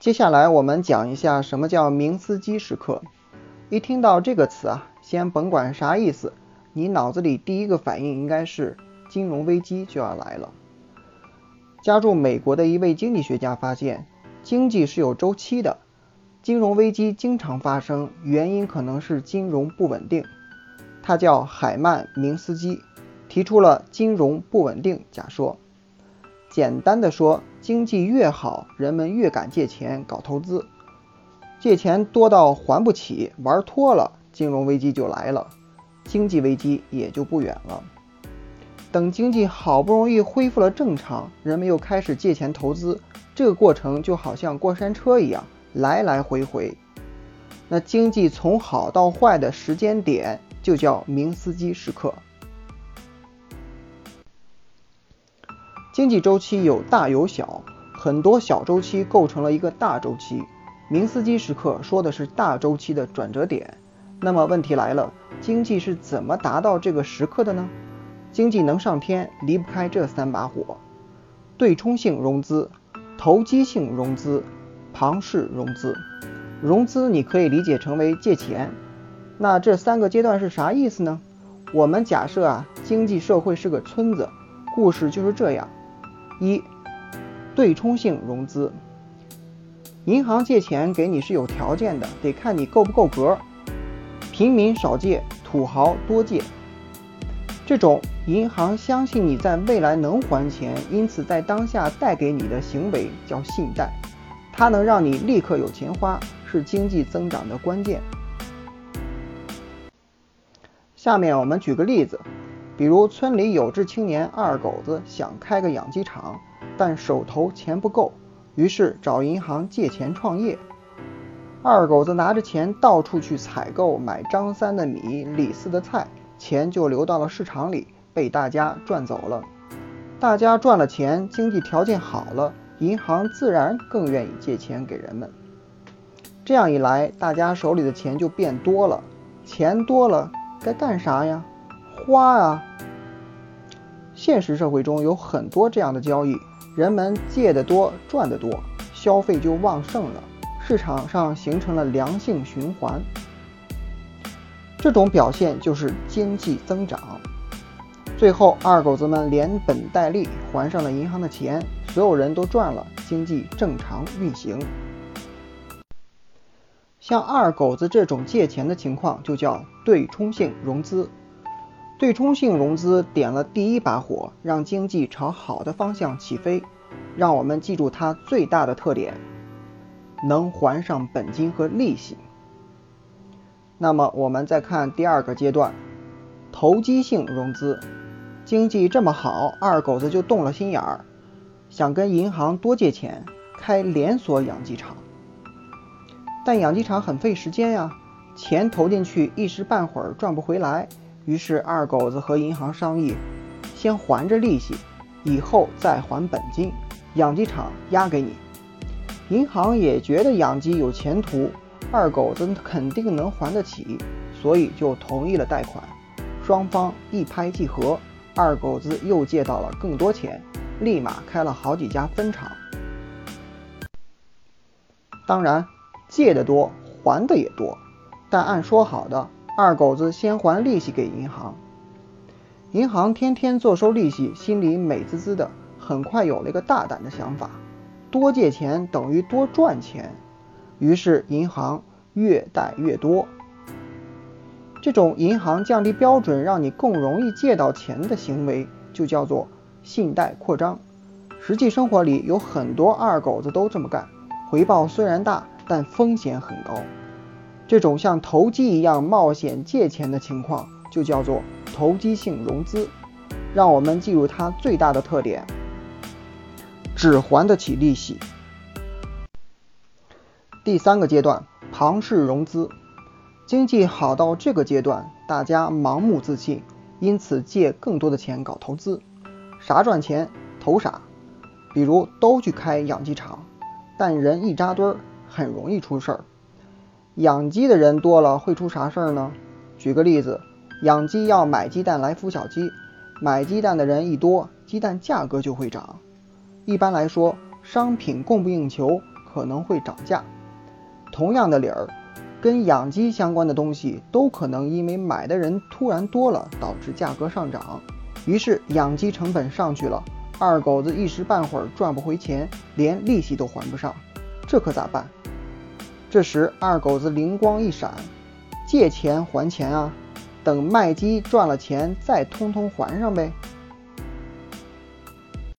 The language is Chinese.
接下来我们讲一下什么叫明斯基时刻。一听到这个词啊，先甭管啥意思，你脑子里第一个反应应该是金融危机就要来了。家住美国的一位经济学家发现，经济是有周期的，金融危机经常发生，原因可能是金融不稳定。他叫海曼明斯基，提出了金融不稳定假说。简单的说，经济越好，人们越敢借钱搞投资，借钱多到还不起，玩脱了，金融危机就来了，经济危机也就不远了。等经济好不容易恢复了正常，人们又开始借钱投资，这个过程就好像过山车一样，来来回回。那经济从好到坏的时间点就叫明斯基时刻。经济周期有大有小，很多小周期构成了一个大周期。明斯基时刻说的是大周期的转折点。那么问题来了，经济是怎么达到这个时刻的呢？经济能上天，离不开这三把火：对冲性融资、投机性融资、庞氏融资。融资你可以理解成为借钱。那这三个阶段是啥意思呢？我们假设啊，经济社会是个村子，故事就是这样。一，对冲性融资，银行借钱给你是有条件的，得看你够不够格。平民少借，土豪多借。这种银行相信你在未来能还钱，因此在当下贷给你的行为叫信贷，它能让你立刻有钱花，是经济增长的关键。下面我们举个例子。比如村里有志青年二狗子想开个养鸡场，但手头钱不够，于是找银行借钱创业。二狗子拿着钱到处去采购，买张三的米、李四的菜，钱就流到了市场里，被大家赚走了。大家赚了钱，经济条件好了，银行自然更愿意借钱给人们。这样一来，大家手里的钱就变多了，钱多了该干啥呀？花啊！现实社会中有很多这样的交易，人们借的多，赚的多，消费就旺盛了，市场上形成了良性循环。这种表现就是经济增长。最后，二狗子们连本带利还上了银行的钱，所有人都赚了，经济正常运行。像二狗子这种借钱的情况，就叫对冲性融资。对冲性融资点了第一把火，让经济朝好的方向起飞。让我们记住它最大的特点：能还上本金和利息。那么我们再看第二个阶段，投机性融资。经济这么好，二狗子就动了心眼儿，想跟银行多借钱，开连锁养鸡场。但养鸡场很费时间呀，钱投进去一时半会儿赚不回来。于是二狗子和银行商议，先还着利息，以后再还本金，养鸡场押给你。银行也觉得养鸡有前途，二狗子肯定能还得起，所以就同意了贷款。双方一拍即合，二狗子又借到了更多钱，立马开了好几家分厂。当然，借的多，还的也多，但按说好的。二狗子先还利息给银行，银行天天坐收利息，心里美滋滋的。很快有了一个大胆的想法：多借钱等于多赚钱。于是银行越贷越多。这种银行降低标准，让你更容易借到钱的行为，就叫做信贷扩张。实际生活里有很多二狗子都这么干，回报虽然大，但风险很高。这种像投机一样冒险借钱的情况，就叫做投机性融资。让我们记住它最大的特点：只还得起利息。第三个阶段，庞氏融资。经济好到这个阶段，大家盲目自信，因此借更多的钱搞投资。啥赚钱投啥，比如都去开养鸡场，但人一扎堆儿，很容易出事儿。养鸡的人多了会出啥事儿呢？举个例子，养鸡要买鸡蛋来孵小鸡，买鸡蛋的人一多，鸡蛋价格就会涨。一般来说，商品供不应求，可能会涨价。同样的理儿，跟养鸡相关的东西都可能因为买的人突然多了，导致价格上涨。于是养鸡成本上去了，二狗子一时半会儿赚不回钱，连利息都还不上，这可咋办？这时二狗子灵光一闪，借钱还钱啊，等卖鸡赚了钱再通通还上呗。